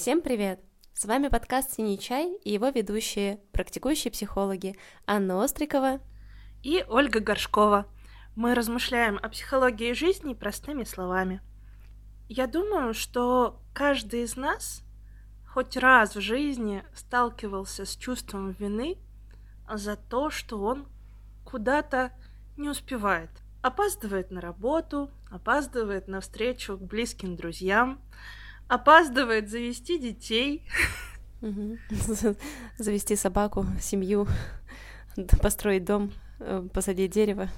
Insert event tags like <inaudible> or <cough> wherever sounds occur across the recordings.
Всем привет! С вами подкаст «Синий чай» и его ведущие, практикующие психологи Анна Острикова и Ольга Горшкова. Мы размышляем о психологии жизни простыми словами. Я думаю, что каждый из нас хоть раз в жизни сталкивался с чувством вины за то, что он куда-то не успевает. Опаздывает на работу, опаздывает на встречу к близким друзьям, опаздывает завести детей. <laughs> Завести собаку, семью, построить дом, э, посадить дерево.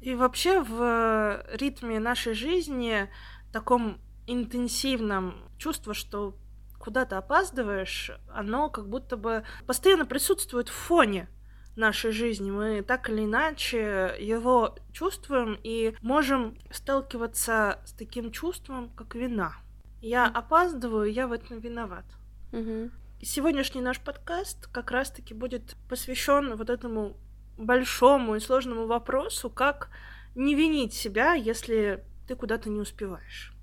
И вообще в ритме нашей жизни, таком интенсивном чувство, что куда то опаздываешь, оно как будто бы постоянно присутствует в фоне нашей жизни. Мы так или иначе его чувствуем и можем сталкиваться с таким чувством, как вина. Я опаздываю, я в этом виноват. Угу. Сегодняшний наш подкаст как раз-таки будет посвящен вот этому большому и сложному вопросу, как не винить себя, если ты куда-то не успеваешь.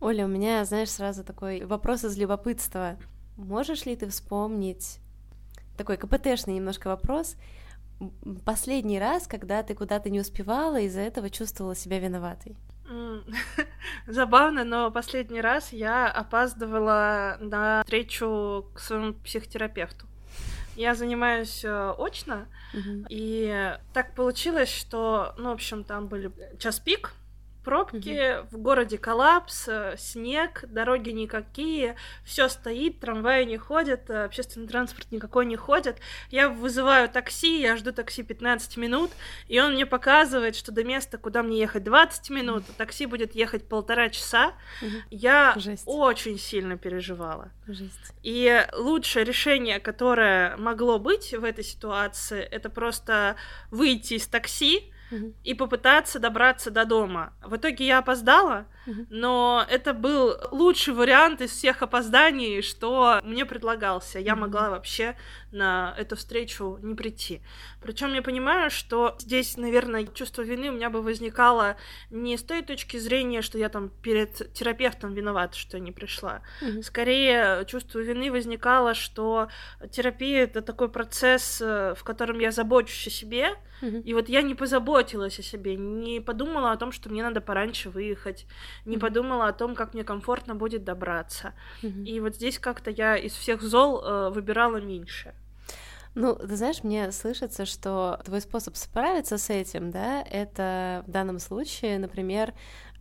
Оля, у меня, знаешь, сразу такой вопрос из любопытства. Можешь ли ты вспомнить такой КПТшный немножко вопрос? Последний раз, когда ты куда-то не успевала, из-за этого чувствовала себя виноватой? <laughs> Забавно, но последний раз я опаздывала на встречу к своему психотерапевту. Я занимаюсь э, очно, Мгм. и так получилось, что, ну, в общем, там были час пик, пробки, в городе коллапс, э, снег, дороги никакие, все стоит, трамваи не ходят, э, общественный транспорт никакой не ходит. Я вызываю такси, я жду такси 15 минут, и он мне показывает, что до места, куда мне ехать 20 минут, а такси будет ехать полтора часа. Мгм. Я Жесть. очень сильно переживала. Жесть. И лучшее решение, которое могло быть в этой ситуации, это просто выйти из такси И попытаться добраться до дома. В итоге я опоздала, Но это был лучший вариант из всех опозданий, что мне предлагался. Я могла вообще на эту встречу не прийти. Причем я понимаю, что здесь, наверное, чувство вины у меня бы возникало не с той точки зрения, что я там перед терапевтом виновата, что я не пришла. Мгм. Скорее, чувство вины возникало, что терапия это такой процесс, э, в котором я забочусь о себе, Мгм. и вот я не позаботилась о себе, не подумала о том, что мне надо пораньше выехать, не Мгм. подумала о том, как мне комфортно будет добраться. Мгм. И вот здесь как-то я из всех зол э, выбирала меньше. Ну, ты знаешь, мне слышится, что твой способ справиться с этим, да, это в данном случае, например,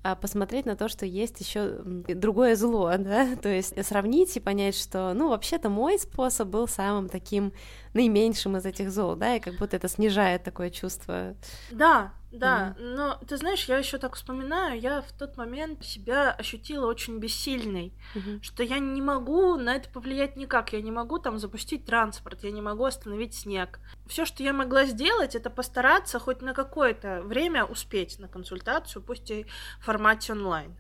а, посмотреть на то, что есть еще другое зло, да, <laughs> то есть сравнить и понять, что, ну, вообще-то мой способ был самым таким наименьшим из этих зол, да, и как будто это снижает такое чувство. Да, да, но ты знаешь, я еще так вспоминаю, я в тот момент себя ощутила очень бессильной. Мгм. что я не могу на это повлиять никак. Я не могу там запустить транспорт, я не могу остановить снег. Все, что я могла сделать, это постараться хоть на какое-то время успеть на консультацию, пусть и в формате онлайн.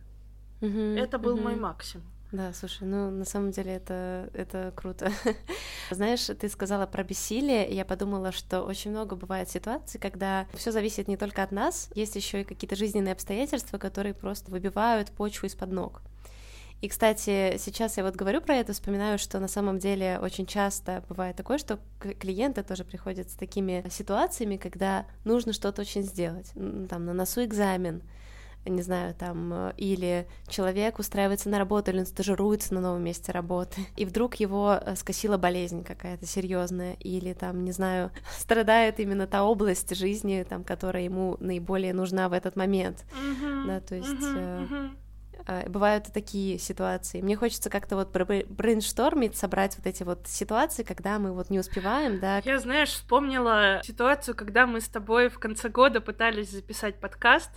Мгм. Это был мой Мгм. максимум. Да, слушай, ну на самом деле это, это круто. <laughs> Знаешь, ты сказала про бессилие, и я подумала, что очень много бывает ситуаций, когда все зависит не только от нас, есть еще и какие-то жизненные обстоятельства, которые просто выбивают почву из-под ног. И, кстати, сейчас я вот говорю про это, вспоминаю, что на самом деле очень часто бывает такое, что клиенты тоже приходят с такими ситуациями, когда нужно что-то очень сделать. Там на носу экзамен, не знаю, там, э, или человек устраивается на работу, или он стажируется на новом месте работы, <laughs> и вдруг его э, скосила болезнь какая-то серьезная, или там, не знаю, <laughs> страдает именно та область жизни, там, которая ему наиболее нужна в этот момент. Да, то есть, мгм. А, Бывают и такие ситуации. Мне хочется как-то вот бр- брейнштормить, собрать вот эти вот ситуации, когда мы вот не успеваем, да. Я, знаешь, вспомнила ситуацию, когда мы с тобой в конце года пытались записать подкаст,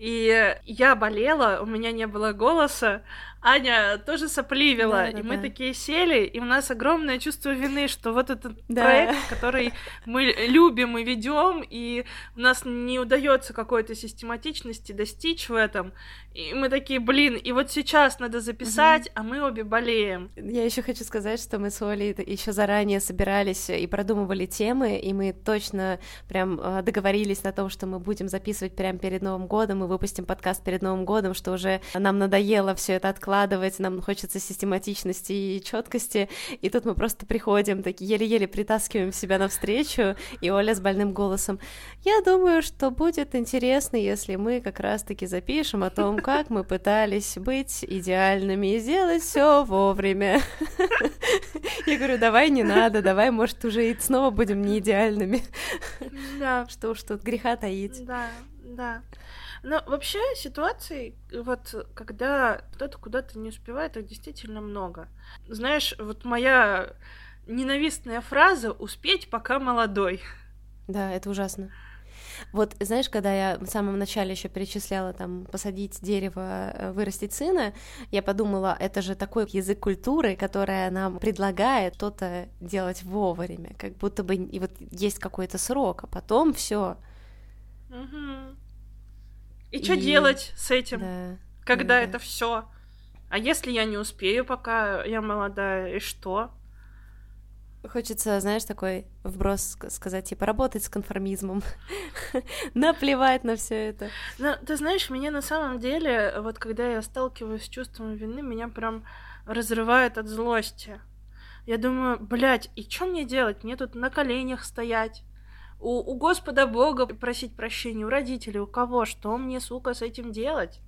и я болела, у меня не было голоса, Аня тоже сопливила, и мы Да-да-да. такие сели, и у нас огромное чувство вины, что вот этот Да. проект, который мы любим и ведем, и у нас не удается какой-то систематичности достичь в этом, и мы такие, блин, и вот сейчас надо записать, а мы обе болеем. Я еще хочу сказать, что мы с Олей еще заранее собирались и продумывали темы, и мы точно прям э, договорились на том, что мы будем записывать прямо перед Новым годом, мы выпустим подкаст перед Новым годом, что уже нам надоело все это откладывать выкладывать, нам хочется систематичности и четкости, и тут мы просто приходим, такие еле-еле притаскиваем себя навстречу, и Оля с больным голосом, я думаю, что будет интересно, если мы как раз-таки запишем о том, <laughs> как мы пытались быть идеальными и сделать все вовремя. Я говорю, давай не надо, давай, может, уже и снова будем не идеальными. Да. Что уж тут греха таить. Да, да. Но вообще ситуаций, вот когда кто-то куда-то не успевает, их действительно много. Знаешь, вот моя ненавистная фраза «успеть, пока молодой». Да, это ужасно. Вот, знаешь, когда я в самом начале еще перечисляла там посадить дерево, э, вырастить сына, я подумала, это же такой язык культуры, которая нам предлагает что-то делать вовремя, как будто бы и вот есть какой-то срок, а потом все. Угу. И, и что делать с этим, да, когда да, это да. все? А если я не успею, пока я молодая, и что? Хочется, знаешь, такой вброс сказать, типа, работать с конформизмом, <laughs> наплевать на все это. Ну, ты знаешь, меня на самом деле, вот когда я сталкиваюсь с чувством вины, меня прям разрывает от злости. Я думаю, блядь, и что мне делать? Мне тут на коленях стоять, у, у Господа Бога просить прощения, у родителей, у кого, что мне, сука, с этим делать?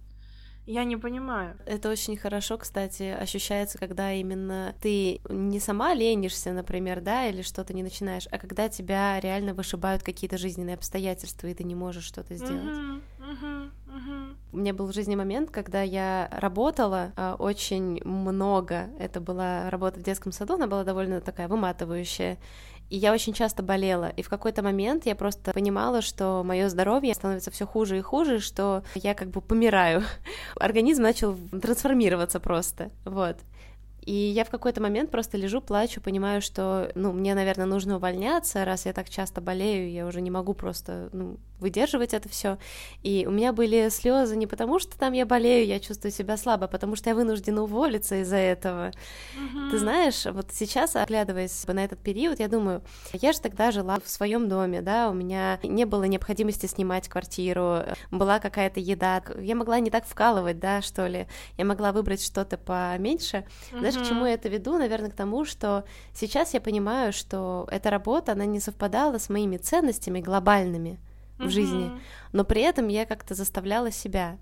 Я не понимаю. Это очень хорошо, кстати, ощущается, когда именно ты не сама ленишься, например, да, или что-то не начинаешь, а когда тебя реально вышибают какие-то жизненные обстоятельства, и ты не можешь что-то сделать. Uh-huh, uh-huh. У меня был в жизни момент, когда я работала а, очень много. Это была работа в детском саду, она была довольно такая выматывающая. И я очень часто болела. И в какой-то момент я просто понимала, что мое здоровье становится все хуже и хуже, что я как бы помираю. <laughs> Организм начал трансформироваться просто. Вот. И я в какой-то момент просто лежу, плачу, понимаю, что, ну, мне, наверное, нужно увольняться, раз я так часто болею, я уже не могу просто, ну, выдерживать это все. И у меня были слезы не потому, что там я болею, я чувствую себя слабо, а потому что я вынуждена уволиться из-за этого. Mm-hmm. Ты знаешь, вот сейчас, оглядываясь на этот период, я думаю, я же тогда жила в своем доме, да, у меня не было необходимости снимать квартиру, была какая-то еда, я могла не так вкалывать, да, что ли, я могла выбрать что-то поменьше. Mm-hmm знаешь, к чему я это веду? Наверное, к тому, что сейчас я понимаю, что эта работа, она не совпадала с моими ценностями глобальными в жизни, но при этом я как-то заставляла себя.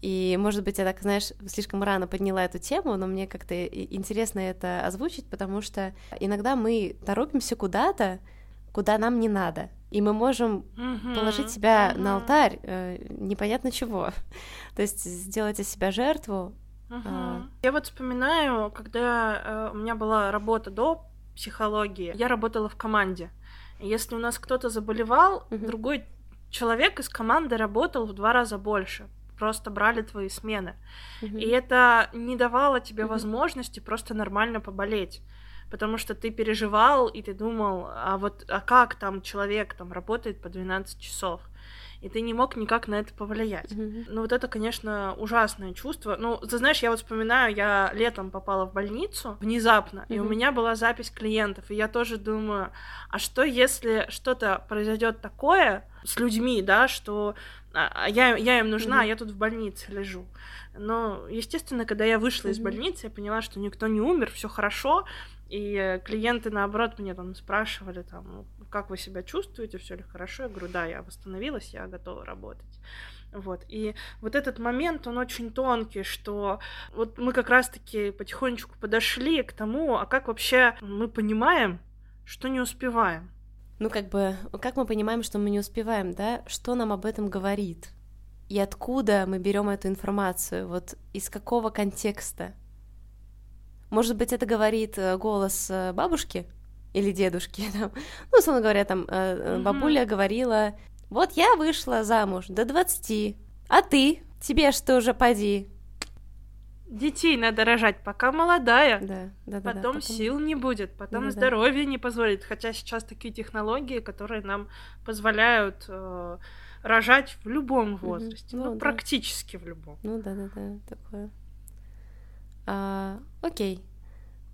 И, может быть, я так, знаешь, слишком рано подняла эту тему, но мне как-то интересно это озвучить, потому что иногда мы торопимся куда-то, куда нам не надо. И мы можем uh-huh, положить себя uh-huh. на алтарь э, непонятно чего. <laughs> То есть сделать из себя жертву, Угу. А... Я вот вспоминаю, когда э, у меня была работа до психологии, я работала в команде. Если у нас кто-то заболевал, угу. другой человек из команды работал в два раза больше. Просто брали твои смены. Угу. И это не давало тебе угу. возможности просто нормально поболеть потому что ты переживал, и ты думал, а вот а как там человек там работает по 12 часов и ты не мог никак на это повлиять. Mm-hmm. Ну, вот это, конечно, ужасное чувство. Ну, ты знаешь, я вот вспоминаю, я летом попала в больницу внезапно, mm-hmm. и у меня была запись клиентов, и я тоже думаю, а что если что-то произойдет такое с людьми, да, что а, а я, я им нужна, mm-hmm. а я тут в больнице лежу. Но, естественно, когда я вышла mm-hmm. из больницы, я поняла, что никто не умер, все хорошо, и клиенты, наоборот, мне там спрашивали, там, «Ну, как вы себя чувствуете, все ли хорошо? Я говорю, да, я восстановилась, я готова работать. Вот. И вот этот момент, он очень тонкий, что вот мы как раз-таки потихонечку подошли к тому, а как вообще мы понимаем, что не успеваем. Ну, как бы, как мы понимаем, что мы не успеваем, да? Что нам об этом говорит? И откуда мы берем эту информацию? Вот из какого контекста? Может быть, это говорит э, голос э, бабушки, или дедушки, <laughs> там. ну, условно говоря, там mm-hmm. бабуля говорила, вот я вышла замуж до 20, а ты, тебе что же поди? Детей надо рожать, пока молодая. Да, да, да. Потом да, сил не будет, потом да, здоровье да. не позволит. Хотя сейчас такие технологии, которые нам позволяют э, рожать в любом возрасте. Ну, ну да. практически в любом. Ну да, да, да, такое. А, окей.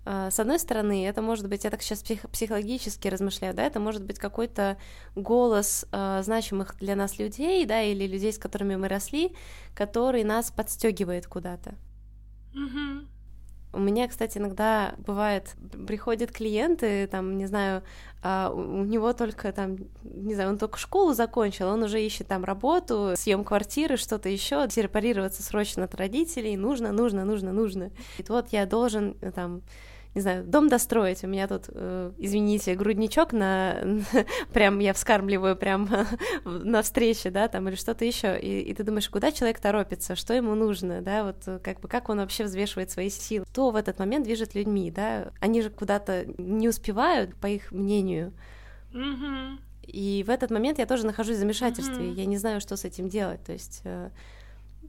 А, с одной стороны, это может быть, я так сейчас псих, психологически размышляю, да, это может быть какой-то голос э, значимых для нас людей, да, или людей, с которыми мы росли, который нас подстегивает куда-то. Мгм. У меня, кстати, иногда бывает, приходят клиенты, там, не знаю, а, у него только там, не знаю, он только школу закончил, он уже ищет там работу, съем квартиры, что-то еще, сепарироваться срочно от родителей, нужно, нужно, нужно, нужно. И вот я должен э, там не знаю, дом достроить, у меня тут, э, извините, грудничок на, <laughs> прям я вскармливаю прям <laughs> на встрече, да, там, или что-то еще, и, и ты думаешь, куда человек торопится, что ему нужно, да, вот э, как бы как он вообще взвешивает свои силы, кто в этот момент движет людьми, да, они же куда-то не успевают, по их мнению, Мгм. и в этот момент я тоже нахожусь в замешательстве, Мгм. я не знаю, что с этим делать, то есть... э,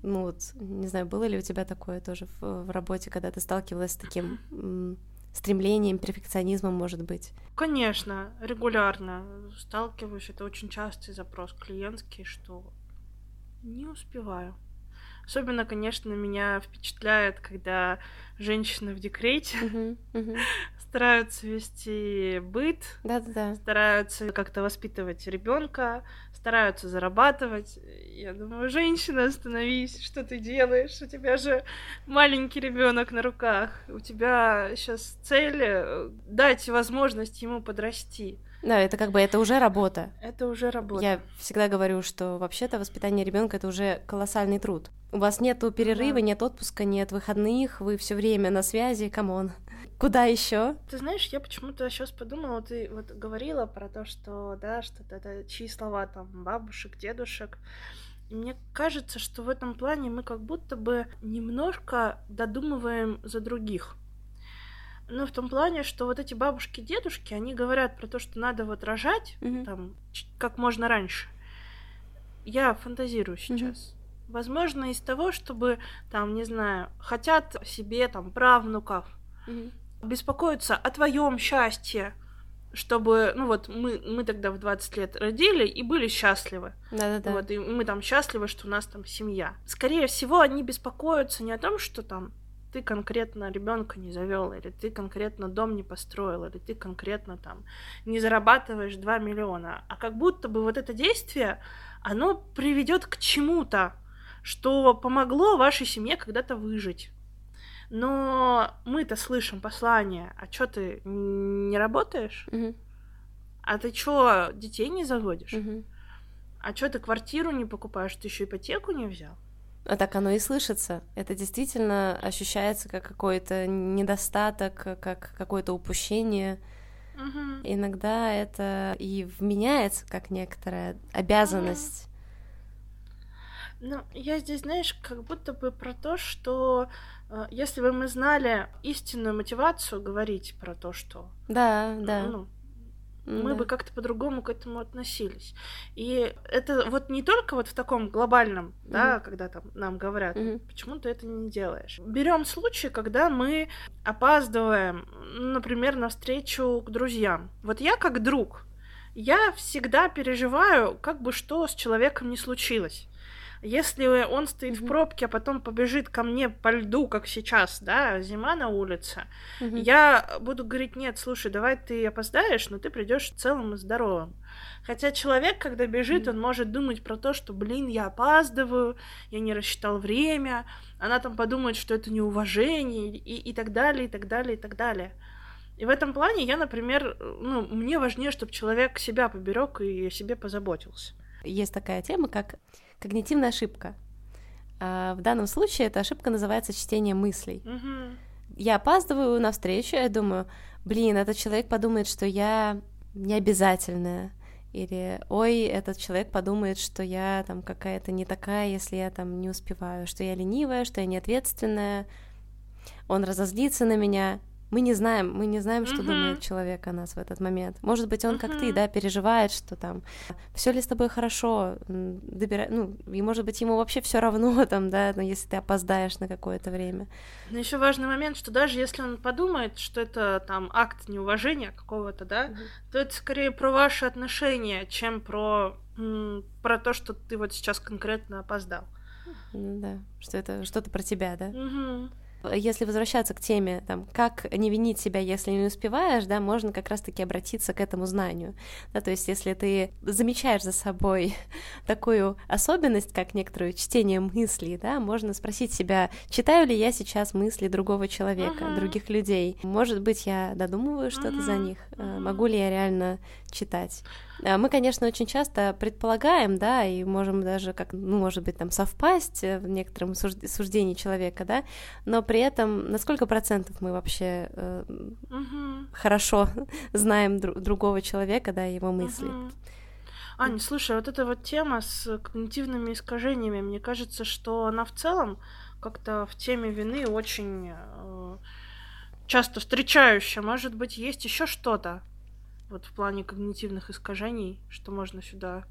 Ну вот, не знаю, было ли у тебя такое тоже в, в работе, когда ты сталкивалась с таким <clears throat> стремлением, перфекционизмом, может быть? Конечно, регулярно сталкиваюсь. Это очень частый запрос клиентский, что не успеваю. Особенно, конечно, меня впечатляет, когда женщины в декрете <laughs> стараются вести быт, Да-да-да. стараются как-то воспитывать ребенка, стараются зарабатывать. Я думаю, женщина, остановись, что ты делаешь? У тебя же маленький ребенок на руках. У тебя сейчас цель э, дать возможность ему подрасти. Да, это как бы это уже работа. Это уже работа. Я всегда говорю, что вообще-то воспитание ребенка это уже колоссальный труд. У вас нету перерыва, Да. нет отпуска, нет выходных, вы все время на связи, come on. Куда еще? Ты знаешь, я почему-то сейчас подумала, ты вот говорила про то, что, да, что это чьи слова там бабушек, дедушек. И мне кажется, что в этом плане мы как будто бы немножко додумываем за других. Ну, в том плане, что вот эти бабушки, дедушки, они говорят про то, что надо вот рожать Мгм. там как можно раньше. Я фантазирую сейчас. Возможно, из того, чтобы там, не знаю, хотят себе там правнуков, Мгм. беспокоиться о твоем счастье, чтобы, ну вот, мы, мы тогда в 20 лет родили и были счастливы. Да-да-да. Вот, и мы там счастливы, что у нас там семья. Скорее всего, они беспокоятся не о том, что там ты конкретно ребенка не завел, или ты конкретно дом не построил, или ты конкретно там не зарабатываешь 2 миллиона, а как будто бы вот это действие, оно приведет к чему-то, что помогло вашей семье когда-то выжить. Но мы-то слышим послание, а чё ты не работаешь? Мгм. А ты чё, детей не заводишь? Мгм. А чё ты квартиру не покупаешь? Ты еще ипотеку не взял? А так оно и слышится. Это действительно ощущается как какой-то недостаток, как какое-то упущение. Мгм. Иногда это и вменяется как некоторая обязанность. Ну, я здесь, знаешь, как будто бы про то, что э, если бы мы знали истинную мотивацию говорить про то, что Да, да. ну, мы да. бы как-то по-другому к этому относились. И это вот не только вот в таком глобальном, да, когда там нам говорят, Мгм. почему ты это не делаешь. Берем случай, когда мы опаздываем, ну, например, на встречу к друзьям. Вот я как друг, я всегда переживаю, как бы что с человеком не случилось. Если он стоит в пробке, а потом побежит ко мне по льду, как сейчас, да, зима на улице, я буду говорить, нет, слушай, давай ты опоздаешь, но ты придешь целым и здоровым. Хотя человек, когда бежит, он может думать про то, что, блин, я опаздываю, я не рассчитал время, она там подумает, что это неуважение, и, и так далее, и так далее, и так далее. И в этом плане я, например, ну, мне важнее, чтобы человек себя поберег и о себе позаботился. Есть такая тема, как когнитивная ошибка. А, В данном случае эта ошибка называется чтение мыслей. Мгм. Я опаздываю на встречу, я думаю, блин, этот человек подумает, что я необязательная. Или, ой, этот человек подумает, что я там какая-то не такая, если я там не успеваю, что я ленивая, что я неответственная. Он разозлится на меня. Мы не знаем, мы не знаем, что Мгм. думает человек о нас в этот момент. Может быть, он как ты, да, переживает, что там все ли с тобой хорошо, м, добира... ну, и может быть ему вообще все равно <laughs> там, да, но если ты опоздаешь на какое-то время. Но еще важный момент, что даже если он подумает, что это там акт неуважения какого-то, да, то это скорее про ваши отношения, чем про, м, про то, что ты вот сейчас конкретно опоздал. Ну да, что это что-то про тебя, да? Мгм. Если возвращаться к теме, там, как не винить себя, если не успеваешь, да, можно как раз-таки обратиться к этому знанию. Да, то есть, если ты замечаешь за собой <laughs> такую особенность, как некоторое чтение мыслей, да, можно спросить себя, читаю ли я сейчас мысли другого человека, uh-huh. других людей. Может быть, я додумываю что-то uh-huh. за них. Uh-huh. Могу ли я реально читать? А, мы, конечно, очень часто предполагаем, да, и можем даже как, ну, может быть, там совпасть в некотором суждении человека, да, но при этом на сколько процентов мы вообще э, угу. хорошо <laughs> знаем дру- другого человека, да, его мысли. Угу. Аня, слушай, вот эта вот тема с когнитивными искажениями, мне кажется, что она в целом как-то в теме вины очень э, часто встречающая. Может быть, есть еще что-то вот в плане когнитивных искажений, что можно сюда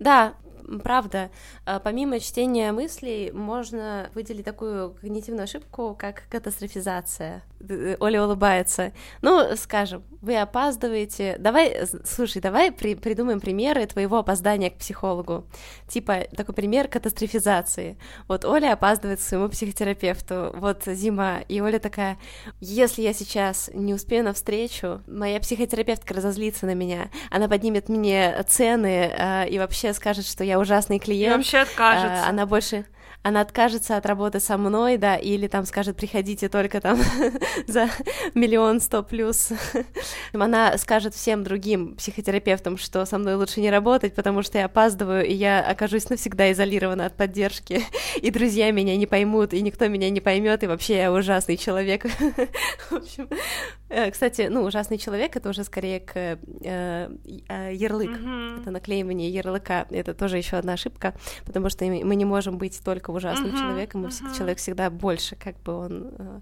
да, правда. А, помимо чтения мыслей, можно выделить такую когнитивную ошибку, как катастрофизация. Э, Оля улыбается. Ну, скажем, вы опаздываете. Давай, слушай, давай при, придумаем примеры твоего опоздания к психологу. Типа такой пример катастрофизации. Вот Оля опаздывает к своему психотерапевту. Вот зима, и Оля такая: если я сейчас не успею на встречу, моя психотерапевтка разозлится на меня, она поднимет мне цены э, и вообще скажет, что я ужасный клиент. И вообще откажется. А, она больше она откажется от работы со мной, да, или там скажет, приходите только там <laughs> за миллион сто плюс. <laughs> Она скажет всем другим психотерапевтам, что со мной лучше не работать, потому что я опаздываю, и я окажусь навсегда изолирована от поддержки, <laughs> и друзья меня не поймут, и никто меня не поймет, и вообще я ужасный человек. В общем, э, кстати, ну, ужасный человек это уже скорее к э, э, ярлык, mm-hmm. это наклеивание ярлыка, это тоже еще одна ошибка, потому что мы не можем быть только только ужасным uh-huh, человеком, uh-huh. человек всегда больше, как бы он э,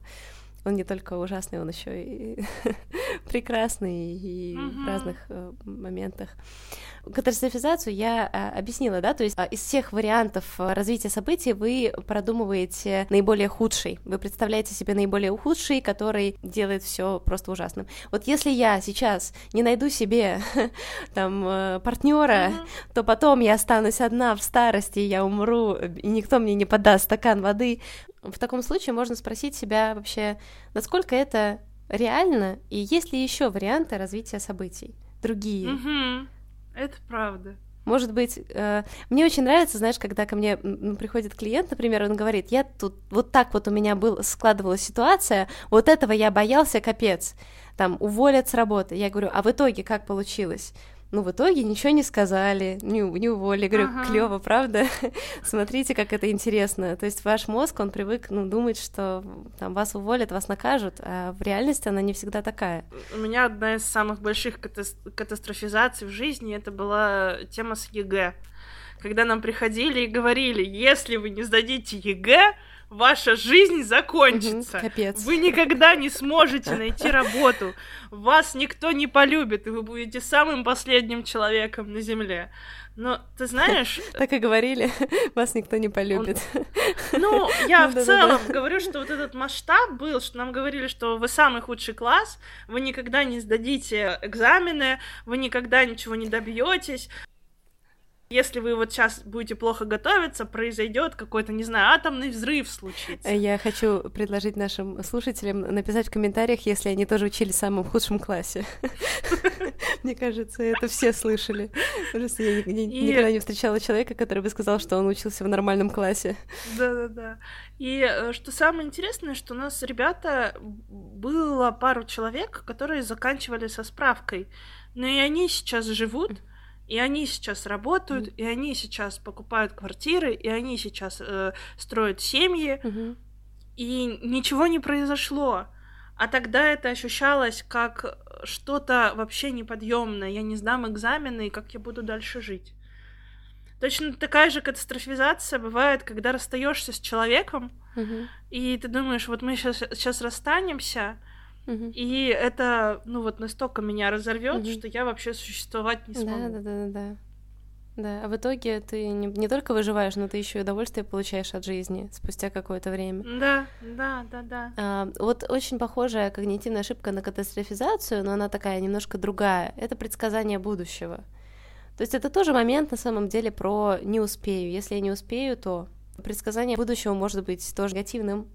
он не только ужасный, он еще и <laughs> прекрасный и uh-huh. в разных э, моментах. Катастрофизацию я э, объяснила, да, то есть э, из всех вариантов э, развития событий вы продумываете наиболее худший, вы представляете себе наиболее худший, который делает все просто ужасным. Вот если я сейчас не найду себе <laughs> там э, партнера, uh-huh. то потом я останусь одна в старости, я умру, и никто мне не подаст стакан воды. В таком случае можно спросить себя вообще, насколько это реально, и есть ли еще варианты развития событий, другие. Угу. Это правда. Может быть, э, мне очень нравится, знаешь, когда ко мне приходит клиент, например, он говорит, я тут вот так вот у меня был складывалась ситуация, вот этого я боялся, капец, там уволят с работы. Я говорю, а в итоге как получилось? Ну, в итоге ничего не сказали, не, не уволили. Говорю, ага. клево, правда? <laughs> Смотрите, как это интересно. То есть ваш мозг, он привык, ну, думать, что там вас уволят, вас накажут, а в реальности она не всегда такая. У меня одна из самых больших катастрофизаций в жизни, это была тема с ЕГЭ. Когда нам приходили и говорили, если вы не сдадите ЕГЭ, ваша жизнь закончится. Угу, капец. Вы никогда не сможете найти работу. Вас никто не полюбит, и вы будете самым последним человеком на Земле. Но ты знаешь... Так и говорили, <laughs> вас никто не полюбит. Ну, я <laughs> в целом говорю, что вот этот масштаб был, что нам говорили, что вы самый худший класс, вы никогда не сдадите экзамены, вы никогда ничего не добьетесь, если вы вот сейчас будете плохо готовиться, произойдет какой-то, не знаю, атомный взрыв случится. Я хочу предложить нашим слушателям написать в комментариях, если они тоже учились в самом худшем классе. <laughs> Мне кажется, это все слышали. Просто я никогда не встречала человека, который бы сказал, что он учился в нормальном классе. Да-да-да. И э, что самое интересное, что у нас ребята было пару человек, которые заканчивали со справкой. Но и они сейчас живут, и они сейчас работают, mm и они сейчас покупают квартиры, и они сейчас э, строят семьи, mm-hmm. и ничего не произошло. А тогда это ощущалось как что-то вообще неподъемное. Я не сдам экзамены, и как я буду дальше жить. Точно такая же катастрофизация бывает, когда расстаешься с человеком, mm-hmm. и ты думаешь, вот мы сейчас, сейчас расстанемся, и это, ну вот настолько меня разорвет, угу. что я вообще существовать не смогу. Да, да, да, да. Да, а в итоге ты не, не только выживаешь, но ты еще и удовольствие получаешь от жизни спустя какое-то время. Да, да, да, да. А, вот очень похожая когнитивная ошибка на катастрофизацию, но она такая немножко другая. Это предсказание будущего. То есть это тоже момент на самом деле про не успею. Если я не успею, то предсказание будущего может быть тоже негативным,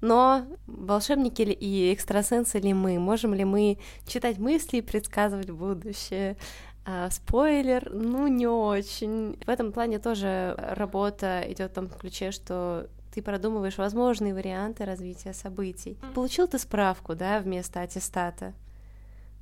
Но волшебники ли и экстрасенсы ли мы? Можем ли мы читать мысли и предсказывать будущее? А, спойлер, ну не очень. В этом плане тоже работа идет в том ключе, что ты продумываешь возможные варианты развития событий. Получил ты справку, да, вместо аттестата.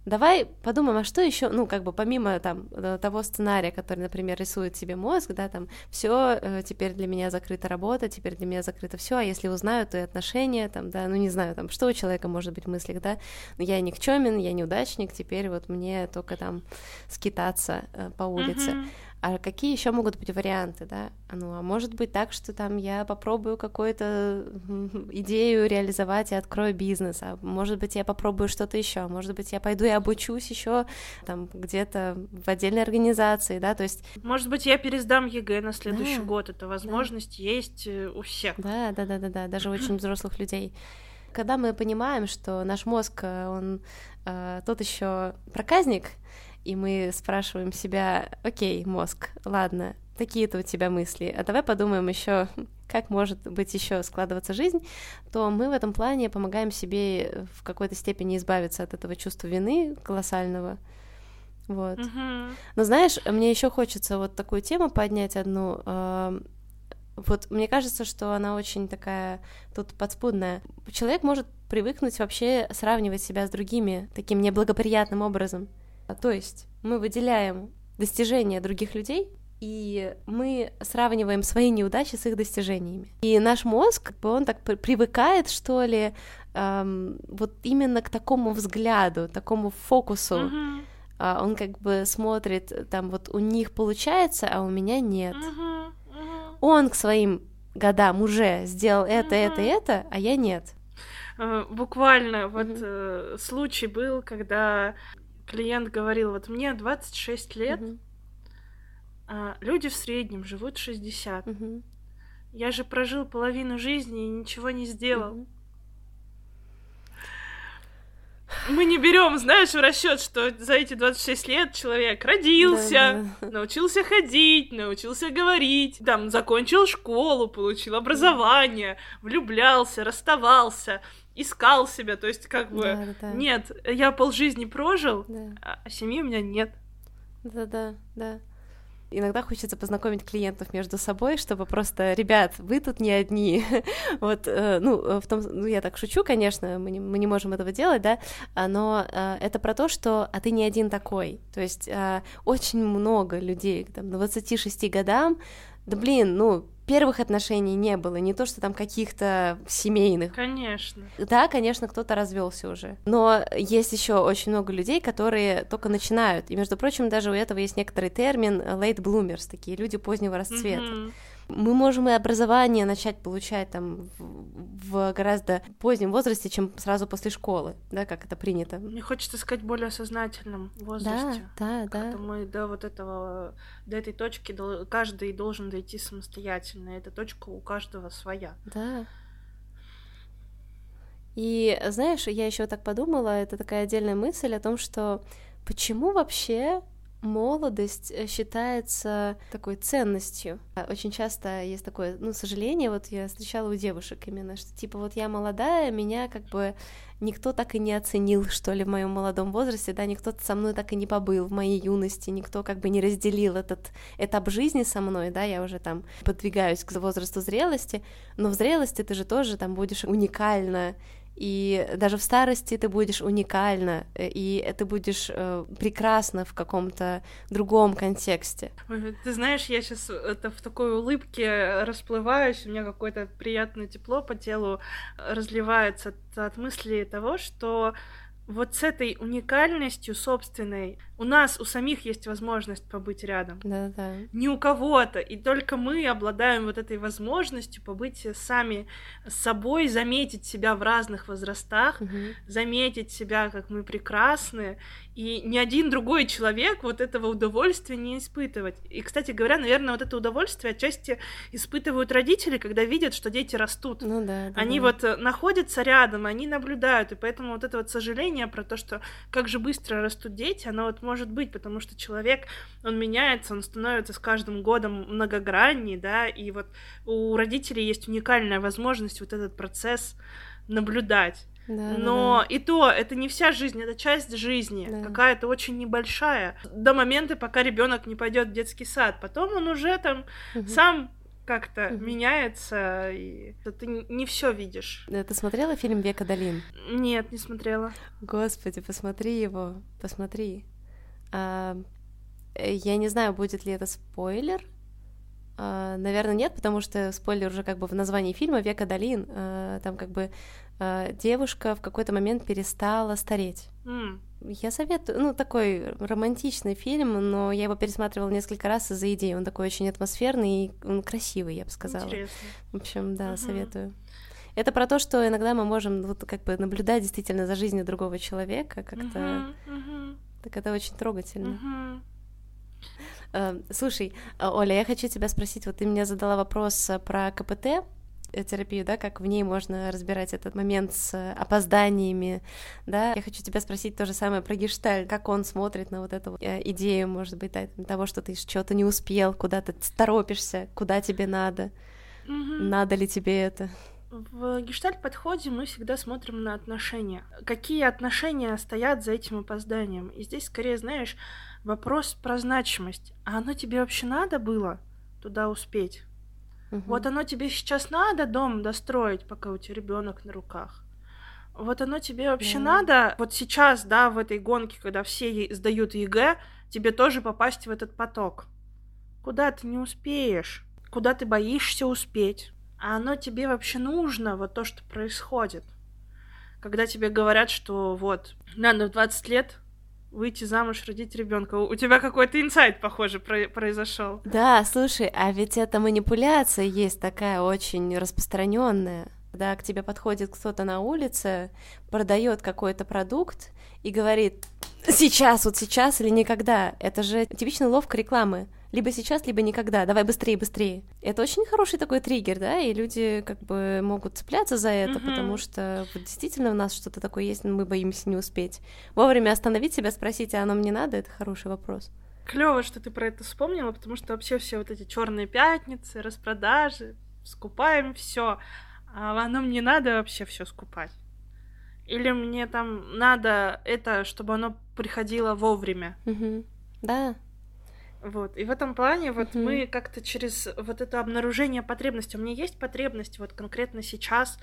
Давай подумаем, а что еще, ну, как бы помимо там э, того сценария, который, например, рисует себе мозг, да, там все, э, теперь для меня закрыта работа, теперь для меня закрыто все, а если узнаю, то и отношения, там, да, ну не знаю, там, что у человека может быть в мыслях, да, ну, я никчемен, я неудачник, теперь вот мне только там скитаться э, по улице. Mm-hmm а какие еще могут быть варианты, да? Ну, а может быть так, что там я попробую какую-то идею реализовать и открою бизнес, а может быть я попробую что-то еще, может быть я пойду и обучусь еще там где-то в отдельной организации, да, то есть... Может быть я пересдам ЕГЭ на следующий да, год, эта возможность да. есть э, у всех. Да, да, да, да, да, даже очень <clears throat> взрослых людей. Когда мы понимаем, что наш мозг, э, он э, тот еще проказник, и мы спрашиваем себя, окей, мозг, ладно, такие-то у тебя мысли, а давай подумаем еще, как может быть еще складываться жизнь, то мы в этом плане помогаем себе в какой-то степени избавиться от этого чувства вины колоссального. Вот. Mm-hmm. Но знаешь, мне еще хочется вот такую тему поднять одну. Вот мне кажется, что она очень такая тут подспудная. Человек может привыкнуть вообще сравнивать себя с другими таким неблагоприятным образом. А, то есть мы выделяем достижения других людей, и мы сравниваем свои неудачи с их достижениями. И наш мозг, он так привыкает, что ли, эм, вот именно к такому взгляду, такому фокусу. Э, он как бы смотрит, там вот у них получается, а у меня нет. Uh-huh. Uh-huh. Он к своим годам уже сделал это, uh-huh. это, это, а я нет. Uh, буквально вот uh-huh. случай был, когда клиент говорил, вот мне 26 лет, угу. а люди в среднем живут 60. Угу. Я же прожил половину жизни и ничего не сделал. Угу. Мы не берем, знаешь, в расчет, что за эти 26 лет человек родился, да, да. научился ходить, научился говорить, там, закончил школу, получил образование, влюблялся, расставался, искал себя, то есть как бы да, да, нет, я полжизни прожил, да. а семьи у меня нет. Да-да, да. Иногда хочется познакомить клиентов между собой, чтобы просто, ребят, вы тут не одни. <laughs> вот, э, ну, э, в том, ну, я так шучу, конечно, мы не, мы не можем этого делать, да, а, но э, это про то, что, а ты не один такой. То есть очень много людей, там, 26 годам, да блин, ну, первых отношений не было, не то, что там каких-то семейных. Конечно. Да, конечно, кто-то развелся уже. Но есть еще очень много людей, которые только начинают. И, между прочим, даже у этого есть некоторый термин late bloomers, такие люди позднего расцвета. Mm-hmm мы можем и образование начать получать там в, гораздо позднем возрасте, чем сразу после школы, да, как это принято. Мне хочется сказать более сознательном возрасте. Да, да, да. Мы до вот этого, до этой точки каждый должен дойти самостоятельно. Эта точка у каждого своя. Да. И знаешь, я еще так подумала, это такая отдельная мысль о том, что почему вообще молодость э, считается такой ценностью. Очень часто есть такое, ну, сожаление, вот я встречала у девушек именно, что типа вот я молодая, меня как бы никто так и не оценил, <laughs> что ли, в моем молодом возрасте, да, никто со мной так и не побыл в моей юности, никто как бы не разделил этот этап жизни со мной, да, я уже там подвигаюсь к возрасту зрелости, но в зрелости ты же тоже там будешь уникально и даже в старости ты будешь уникально, э, и ты будешь э, прекрасно в каком-то другом контексте. Ты знаешь, я сейчас это в такой улыбке расплываюсь, у меня какое-то приятное тепло по телу разливается от, от мысли того, что вот с этой уникальностью собственной у нас у самих есть возможность побыть рядом. Да, да. Не у кого-то. И только мы обладаем вот этой возможностью побыть сами с собой, заметить себя в разных возрастах, угу. заметить себя, как мы прекрасны. И ни один другой человек вот этого удовольствия не испытывать. И, кстати говоря, наверное, вот это удовольствие отчасти испытывают родители, когда видят, что дети растут. Ну да. да они да. вот находятся рядом, они наблюдают, и поэтому вот это вот сожаление про то, что как же быстро растут дети, оно вот может быть, потому что человек, он меняется, он становится с каждым годом многогранней, да, и вот у родителей есть уникальная возможность вот этот процесс наблюдать. Да, Но да, да. и то, это не вся жизнь, это часть жизни, Да. какая-то очень небольшая, до момента, пока ребенок не пойдет в детский сад. Потом он уже там Мгм. сам как-то Мгм. меняется, и ты не все видишь. Ты смотрела фильм «Века долин»? Нет, не смотрела. Господи, посмотри его, посмотри. Э, я не знаю, будет ли это спойлер. А, наверное, нет, потому что спойлер уже как бы в названии фильма «Века долин». А, там как бы а, девушка в какой-то момент перестала стареть. М, Я советую, ну, такой романтичный фильм, но я его пересматривала несколько раз из-за идеи. Он такой очень атмосферный и он красивый, я бы сказала. Интересно. В общем, да, Мгм. советую. Это про то, что иногда мы можем вот как бы наблюдать действительно за жизнью другого человека, как-то Мгм, мгм, так это очень трогательно. мгм. Э, Слушай, э, Оля, я хочу тебя спросить, вот ты мне задала вопрос э, про КПТ, э, терапию, да, как в ней можно разбирать этот момент с опозданиями, да. Я хочу тебя спросить то же самое про гештальт, как он смотрит на вот эту вот, идею, может быть, да, того, что ты что-то не успел, куда ты торопишься, куда тебе надо, Мгм. надо ли тебе это. В гештальт-подходе мы всегда смотрим на отношения. Какие отношения стоят за этим опозданием? И здесь, скорее, знаешь, вопрос про значимость. А оно тебе вообще надо было туда успеть? Мгм. Вот оно тебе сейчас надо дом достроить, пока у тебя ребенок на руках. Вот оно тебе вообще Да. надо, вот сейчас, да, в этой гонке, когда все сдают ЕГЭ, тебе тоже попасть в этот поток. Куда ты не успеешь? Куда ты боишься успеть? А оно тебе вообще нужно, вот то, что происходит. Когда тебе говорят, что вот, надо в 20 лет выйти замуж, родить ребенка. У тебя какой-то инсайт, похоже, про- произошел. Да, слушай, а ведь эта манипуляция есть такая очень распространенная. Когда к тебе подходит кто-то на улице, продает какой-то продукт и говорит сейчас, вот сейчас или никогда. Это же типичная ловка рекламы. Либо сейчас, либо никогда. Давай быстрее, быстрее. Это очень хороший такой триггер, да, и люди как бы могут цепляться за это, Мгм. потому что вот действительно у нас что-то такое есть, но мы боимся не успеть. Вовремя остановить себя, спросить, а оно мне надо, это хороший вопрос. Клево, что ты про это вспомнила, потому что вообще все вот эти черные пятницы, распродажи, скупаем все. А оно мне надо вообще все скупать. Или мне там надо это, чтобы оно приходило вовремя. Мгм. Да, Вот. И в этом плане вот Мгм. мы как-то через вот это обнаружение потребности. У меня есть потребность вот конкретно сейчас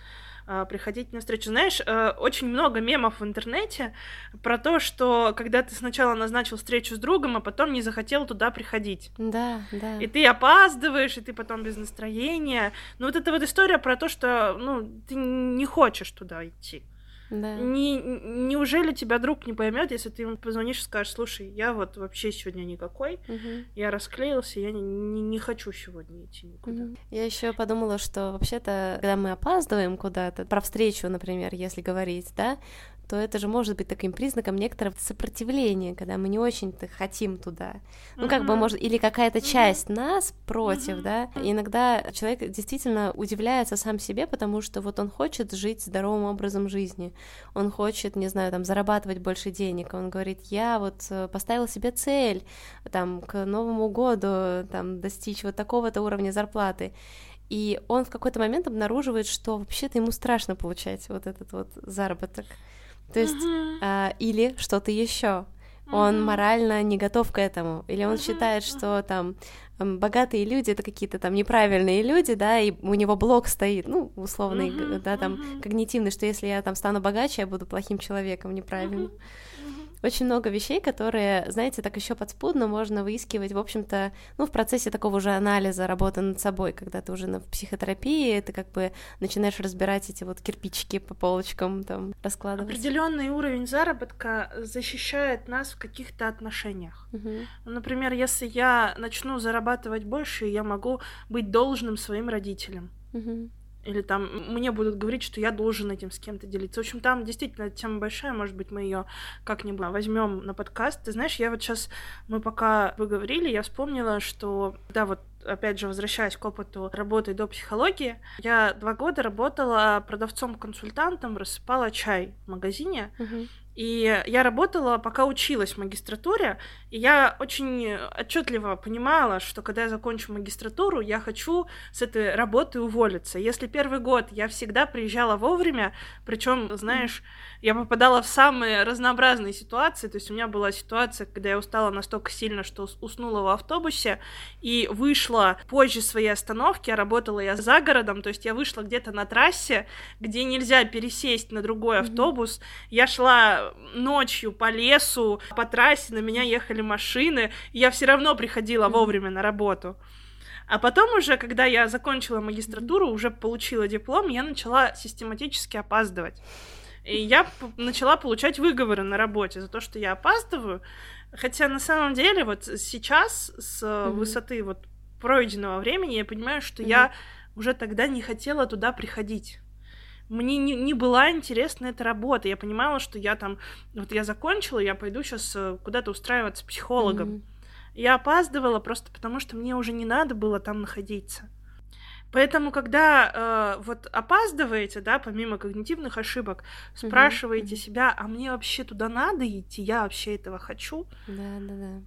а, приходить на встречу. Знаешь, э, очень много мемов в интернете про то, что когда ты сначала назначил встречу с другом, а потом не захотел туда приходить. да, да. И ты опаздываешь, и ты потом без настроения. Ну, вот эта вот история про то, что, ну, ты не хочешь туда идти. Да. Не, неужели тебя друг не поймет, если ты ему позвонишь и скажешь, слушай, я вот вообще сегодня никакой, Мгм. я расклеился, я не, не, не хочу сегодня идти никуда. Мгм. Я еще подумала, что вообще-то, когда мы опаздываем куда-то, про встречу, например, если говорить, да, то это же может быть таким признаком некоторого сопротивления, когда мы не очень-то хотим туда. Ну, как бы, может, или какая-то часть нас против, да. Иногда человек действительно удивляется сам себе, потому что вот он хочет жить здоровым образом жизни, он хочет, не знаю, там, зарабатывать больше денег, он говорит, я вот э, поставил себе цель, там, к Новому году, там, достичь вот такого-то уровня зарплаты, и он в какой-то момент обнаруживает, что вообще-то ему страшно получать вот этот вот заработок. То есть, Мгм. а, или что-то еще. Он морально не готов к этому, или он считает, что там богатые люди это какие-то там неправильные люди, да, и у него блок стоит, ну, условный, да, там когнитивный, что если я там стану богаче, я буду плохим человеком, неправильным. Очень много вещей, которые, знаете, так еще подспудно можно выискивать, в общем-то, ну, в процессе такого уже анализа, работы над собой, когда ты уже на психотерапии, ты как бы начинаешь разбирать эти вот кирпичики по полочкам, там, раскладывать. Определенный уровень заработка защищает нас в каких-то отношениях. Ну, Например, если я начну зарабатывать больше, я могу быть должным своим родителям. Мгм. Или там мне будут говорить, что я должен этим с кем-то делиться. В общем, там действительно тема большая, может быть, мы ее как-нибудь возьмем на подкаст. Ты знаешь, я вот сейчас, мы пока вы говорили, я вспомнила, что, да, вот опять же, возвращаясь к опыту работы до психологии, я два года работала продавцом-консультантом, рассыпала чай в магазине, Мгм. И я работала, пока училась в магистратуре, и я очень отчетливо понимала, что когда я закончу магистратуру, я хочу с этой работы уволиться. Если первый год я всегда приезжала вовремя, причем, знаешь, я попадала в самые разнообразные ситуации. То есть у меня была ситуация, когда я устала настолько сильно, что уснула в автобусе и вышла позже своей остановки, а работала я за городом, то есть я вышла где-то на трассе, где нельзя пересесть на другой автобус. Я шла ночью по лесу, по трассе, на меня ехали машины, и я все равно приходила вовремя на работу. А потом уже, когда я закончила магистратуру, уже получила диплом, я начала систематически опаздывать. И я начала получать выговоры на работе за то, что я опаздываю. Хотя на самом деле вот сейчас с mm-hmm. высоты вот пройденного времени я понимаю, что mm-hmm. я уже тогда не хотела туда приходить мне не, не была интересна эта работа. Я понимала, что я там, вот я закончила, я пойду сейчас э, куда-то устраиваться психологом. Mm-hmm. Я опаздывала просто потому, что мне уже не надо было там находиться. Поэтому, когда э, вот опаздываете, да, помимо когнитивных ошибок, спрашиваете mm-hmm. себя, а мне вообще туда надо идти, я вообще этого хочу. Да, да, да.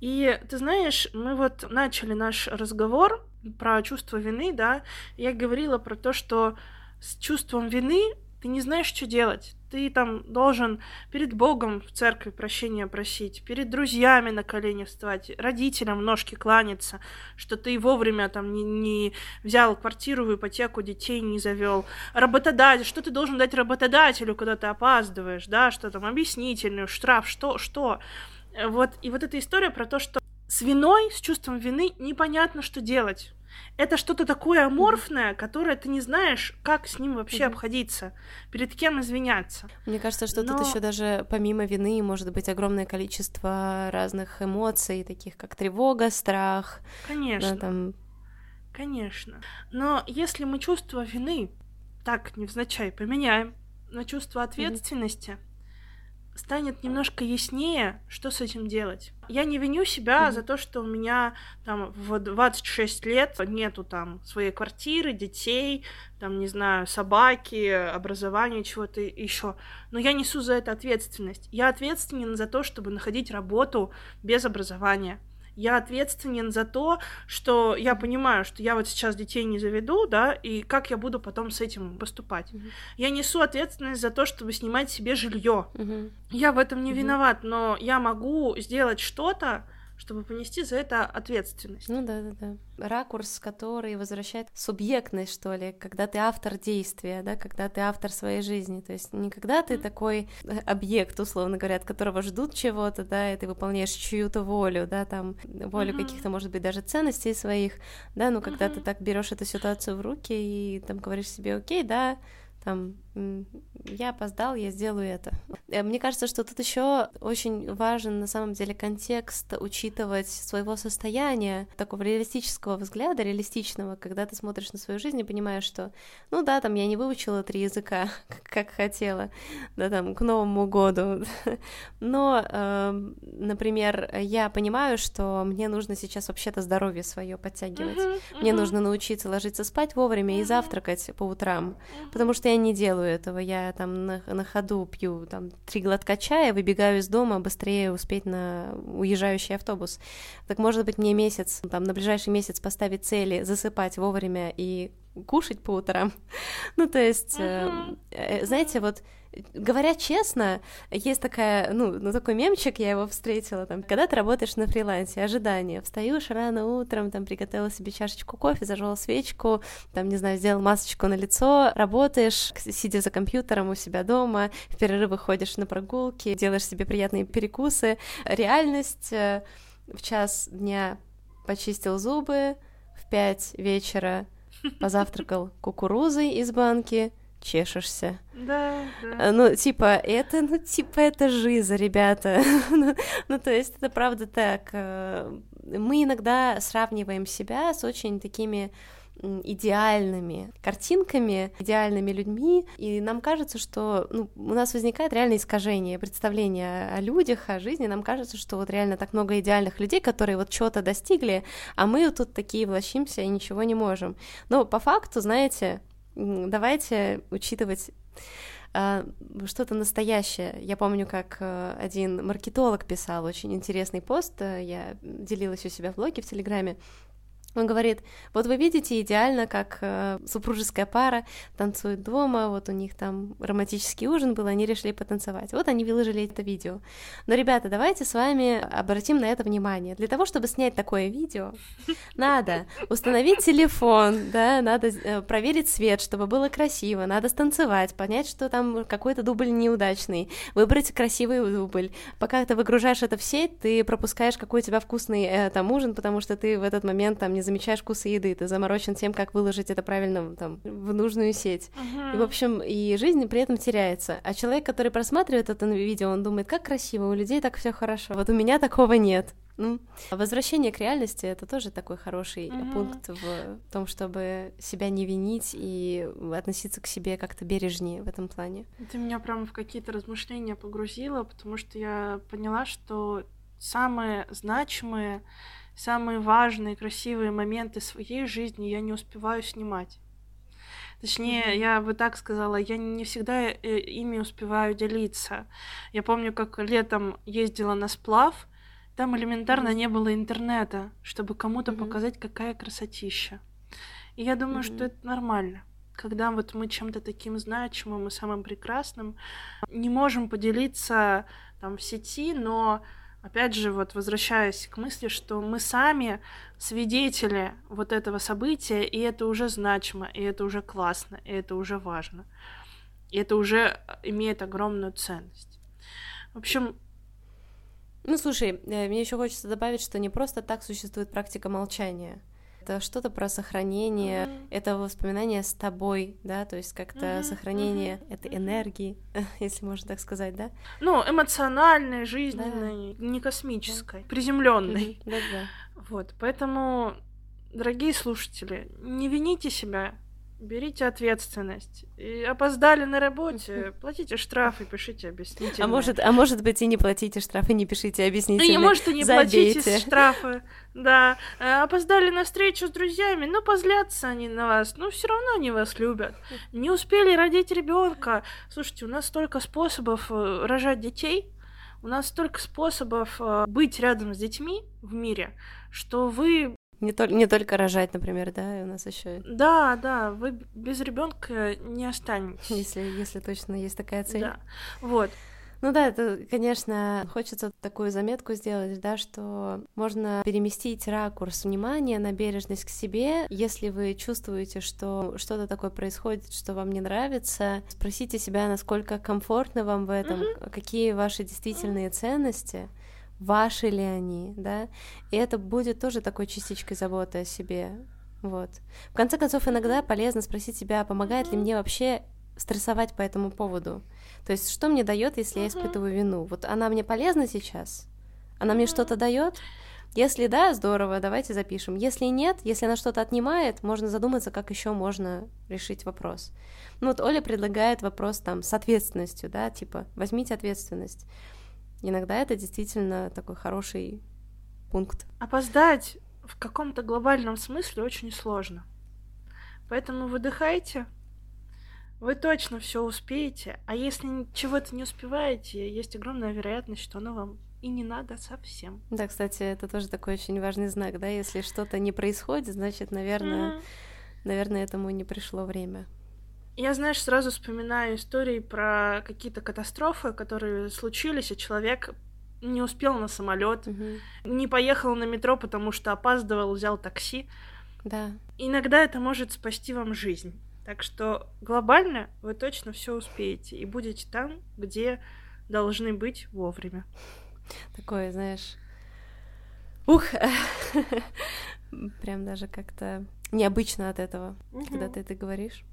И ты знаешь, мы вот начали наш разговор про чувство вины, да, я говорила про то, что с чувством вины ты не знаешь, что делать. Ты там должен перед Богом в церкви прощения просить, перед друзьями на колени вставать, родителям в ножки кланяться, что ты вовремя там не, не взял квартиру в ипотеку, детей не завел. Работодатель, что ты должен дать работодателю, когда ты опаздываешь, да, что там объяснительную, штраф, что, что. Вот, и вот эта история про то, что с виной, с чувством вины непонятно, что делать это что-то такое аморфное, которое ты не знаешь, как с ним вообще mm-hmm. обходиться, перед кем извиняться. Мне кажется, что Но... тут еще даже помимо вины может быть огромное количество разных эмоций, таких как тревога, страх. Конечно. Да, там... Конечно. Но если мы чувство вины так невзначай поменяем на чувство ответственности, mm-hmm станет немножко яснее, что с этим делать. Я не виню себя mm-hmm. за то, что у меня там в 26 лет нету там своей квартиры, детей, там, не знаю, собаки, образования, чего-то еще. Но я несу за это ответственность. Я ответственен за то, чтобы находить работу без образования я ответственен за то, что я понимаю, что я вот сейчас детей не заведу, да, и как я буду потом с этим поступать. Uh-huh. Я несу ответственность за то, чтобы снимать себе жилье. Uh-huh. Я в этом не uh-huh. виноват, но я могу сделать что-то, чтобы понести за это ответственность. Ну да, да, да ракурс, который возвращает субъектность, что ли, когда ты автор действия, да, когда ты автор своей жизни, то есть не когда ты такой э, объект, условно говоря, от которого ждут чего-то, да, и ты выполняешь чью-то волю, да, там, волю mm-hmm. каких-то, может быть, даже ценностей своих, да, ну, когда mm-hmm. ты так берешь эту ситуацию в руки и там говоришь себе, окей, да, там, я опоздал, я сделаю это. Э, мне кажется, что тут еще очень важен на самом деле контекст, учитывать своего состояния, такого реалистического взгляда, реалистичного, когда ты смотришь на свою жизнь и понимаешь, что, ну да, там я не выучила три языка, <laughs> как хотела, да, там, к Новому году, но, э, например, я понимаю, что мне нужно сейчас вообще-то здоровье свое подтягивать, мне нужно научиться ложиться спать вовремя и завтракать по утрам, потому что я не делаю этого, я там на, на ходу пью там три глотка чая, выбегаю из дома, быстрее успеть на уезжающий автобус. Так может быть мне месяц, там на ближайший месяц поставить цели, засыпать вовремя и кушать по утрам. <laughs> ну, то есть, uh-huh. э, знаете, вот говоря честно, есть такая, ну, ну, такой мемчик, я его встретила, там, когда ты работаешь на фрилансе, ожидание, встаешь рано утром, там, приготовила себе чашечку кофе, зажгла свечку, там, не знаю, сделал масочку на лицо, работаешь, сидя за компьютером у себя дома, в перерывы ходишь на прогулки, делаешь себе приятные перекусы. Реальность э, в час дня почистил зубы, в пять вечера позавтракал кукурузой из банки, чешешься. Да, да. Э, ну, типа, это, ну, типа, это жиза, ребята. <laughs> ну, ну, то есть, это правда так. Э, мы иногда сравниваем себя с очень такими идеальными картинками, идеальными людьми, и нам кажется, что ну, у нас возникает реально искажение представления о людях, о жизни, нам кажется, что вот реально так много идеальных людей, которые вот чего-то достигли, а мы тут такие влащимся и ничего не можем. Но по факту, знаете, давайте учитывать а, что-то настоящее. Я помню, как э, один маркетолог писал очень интересный пост, э, я делилась у себя в блоге в Телеграме, он говорит, вот вы видите идеально, как э, супружеская пара танцует дома, вот у них там романтический ужин был, они решили потанцевать. Вот они выложили это видео. Но, ребята, давайте с вами обратим на это внимание. Для того, чтобы снять такое видео, надо установить телефон, да, надо э, проверить свет, чтобы было красиво, надо станцевать, понять, что там какой-то дубль неудачный, выбрать красивый дубль. Пока ты выгружаешь это в сеть, ты пропускаешь, какой у тебя вкусный э, там ужин, потому что ты в этот момент там не замечаешь вкусы еды, ты заморочен тем, как выложить это правильно там, в нужную сеть. Uh-huh. И, в общем, и жизнь при этом теряется. А человек, который просматривает это видео, он думает, как красиво, у людей так все хорошо. Вот у меня такого нет. Ну, возвращение к реальности это тоже такой хороший mm-hmm. пункт в том, чтобы себя не винить и относиться к себе как-то бережнее в этом плане. Ты меня прямо в какие-то размышления погрузила, потому что я поняла, что самые значимые самые важные, красивые моменты своей жизни я не успеваю снимать. Точнее, mm-hmm. я бы так сказала, я не всегда э, ими успеваю делиться. Я помню, как летом ездила на сплав, там элементарно mm-hmm. не было интернета, чтобы кому-то mm-hmm. показать, какая красотища. И я думаю, mm-hmm. что это нормально. Когда вот мы чем-то таким значимым и самым прекрасным не можем поделиться там в сети, но Опять же, вот возвращаясь к мысли, что мы сами свидетели вот этого события, и это уже значимо, и это уже классно, и это уже важно. И это уже имеет огромную ценность. В общем, ну, слушай, э, мне еще хочется добавить, что не просто так существует практика молчания это что-то про сохранение mm-hmm. этого воспоминания с тобой, да, то есть как-то mm-hmm. сохранение mm-hmm. этой энергии, <laughs> если можно так сказать, да? Ну, эмоциональной, жизненной, да. не космической, да. приземленной. Да, да. <laughs> Вот, поэтому, дорогие слушатели, не вините себя Берите ответственность. И опоздали на работе, платите штраф и пишите объяснительные. А может, а может быть и не платите штрафы, не пишите объяснительные. Ну, не может и не Забейте. платите <laughs> штрафы. Да. А, опоздали на встречу с друзьями, ну позлятся они на вас, но все равно они вас любят. Не успели родить ребенка. Слушайте, у нас столько способов э, рожать детей, у нас столько способов э, быть рядом с детьми в мире, что вы не, то, не только рожать, например, да, и у нас еще. Да, да, вы без ребенка не останетесь. Если, если точно есть такая цель. Да. Вот. Ну да, это, конечно, хочется такую заметку сделать, да, что можно переместить ракурс внимания на бережность к себе, если вы чувствуете, что что-то такое происходит, что вам не нравится, спросите себя, насколько комфортно вам в этом, mm-hmm. какие ваши действительные mm-hmm. ценности, ваши ли они, да, и это будет тоже такой частичкой заботы о себе, вот. В конце концов, иногда полезно спросить себя, помогает ли мне вообще стрессовать по этому поводу. То есть, что мне дает, если я испытываю вину? Вот она мне полезна сейчас? Она мне что-то дает? Если да, здорово, давайте запишем. Если нет, если она что-то отнимает, можно задуматься, как еще можно решить вопрос. Ну вот Оля предлагает вопрос там с ответственностью, да, типа возьмите ответственность. Иногда это действительно такой хороший пункт. Опоздать в каком-то глобальном смысле очень сложно. Поэтому выдыхайте, вы точно все успеете, а если чего-то не успеваете, есть огромная вероятность, что оно вам и не надо совсем. Да, кстати, это тоже такой очень важный знак, да, если что-то не происходит, значит, наверное, mm-hmm. наверное, этому не пришло время. Я, знаешь, сразу вспоминаю истории про какие-то катастрофы, которые случились, и человек не успел на самолет, угу. не поехал на метро, потому что опаздывал, взял такси. Да. Иногда это может спасти вам жизнь. Так что глобально вы точно все успеете и будете там, где должны быть вовремя. Такое, знаешь, ух, <laughs> прям даже как-то необычно от этого, угу. когда ты это говоришь.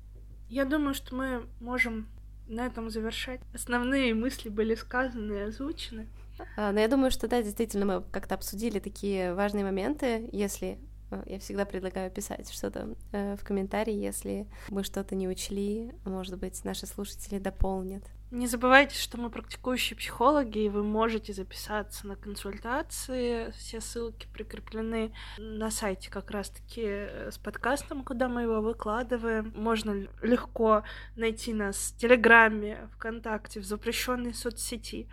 Я думаю, что мы можем на этом завершать. Основные мысли были сказаны и озвучены. А, но я думаю, что да, действительно, мы как-то обсудили такие важные моменты. Если э, я всегда предлагаю писать что-то э, в комментарии, если мы что-то не учли, может быть, наши слушатели дополнят. Не забывайте, что мы практикующие психологи, и вы можете записаться на консультации. Все ссылки прикреплены на сайте как раз-таки э, с подкастом, куда мы его выкладываем. Можно легко найти нас в Телеграме, ВКонтакте, в запрещенной соцсети.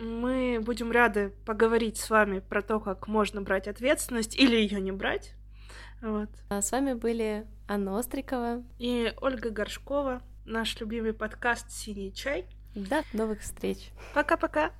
Мы будем рады поговорить с вами про то, как можно брать ответственность или ее не брать. Вот. А с вами были Анна Острикова и Ольга Горшкова, наш любимый подкаст «Синий чай». До новых встреч. Пока-пока.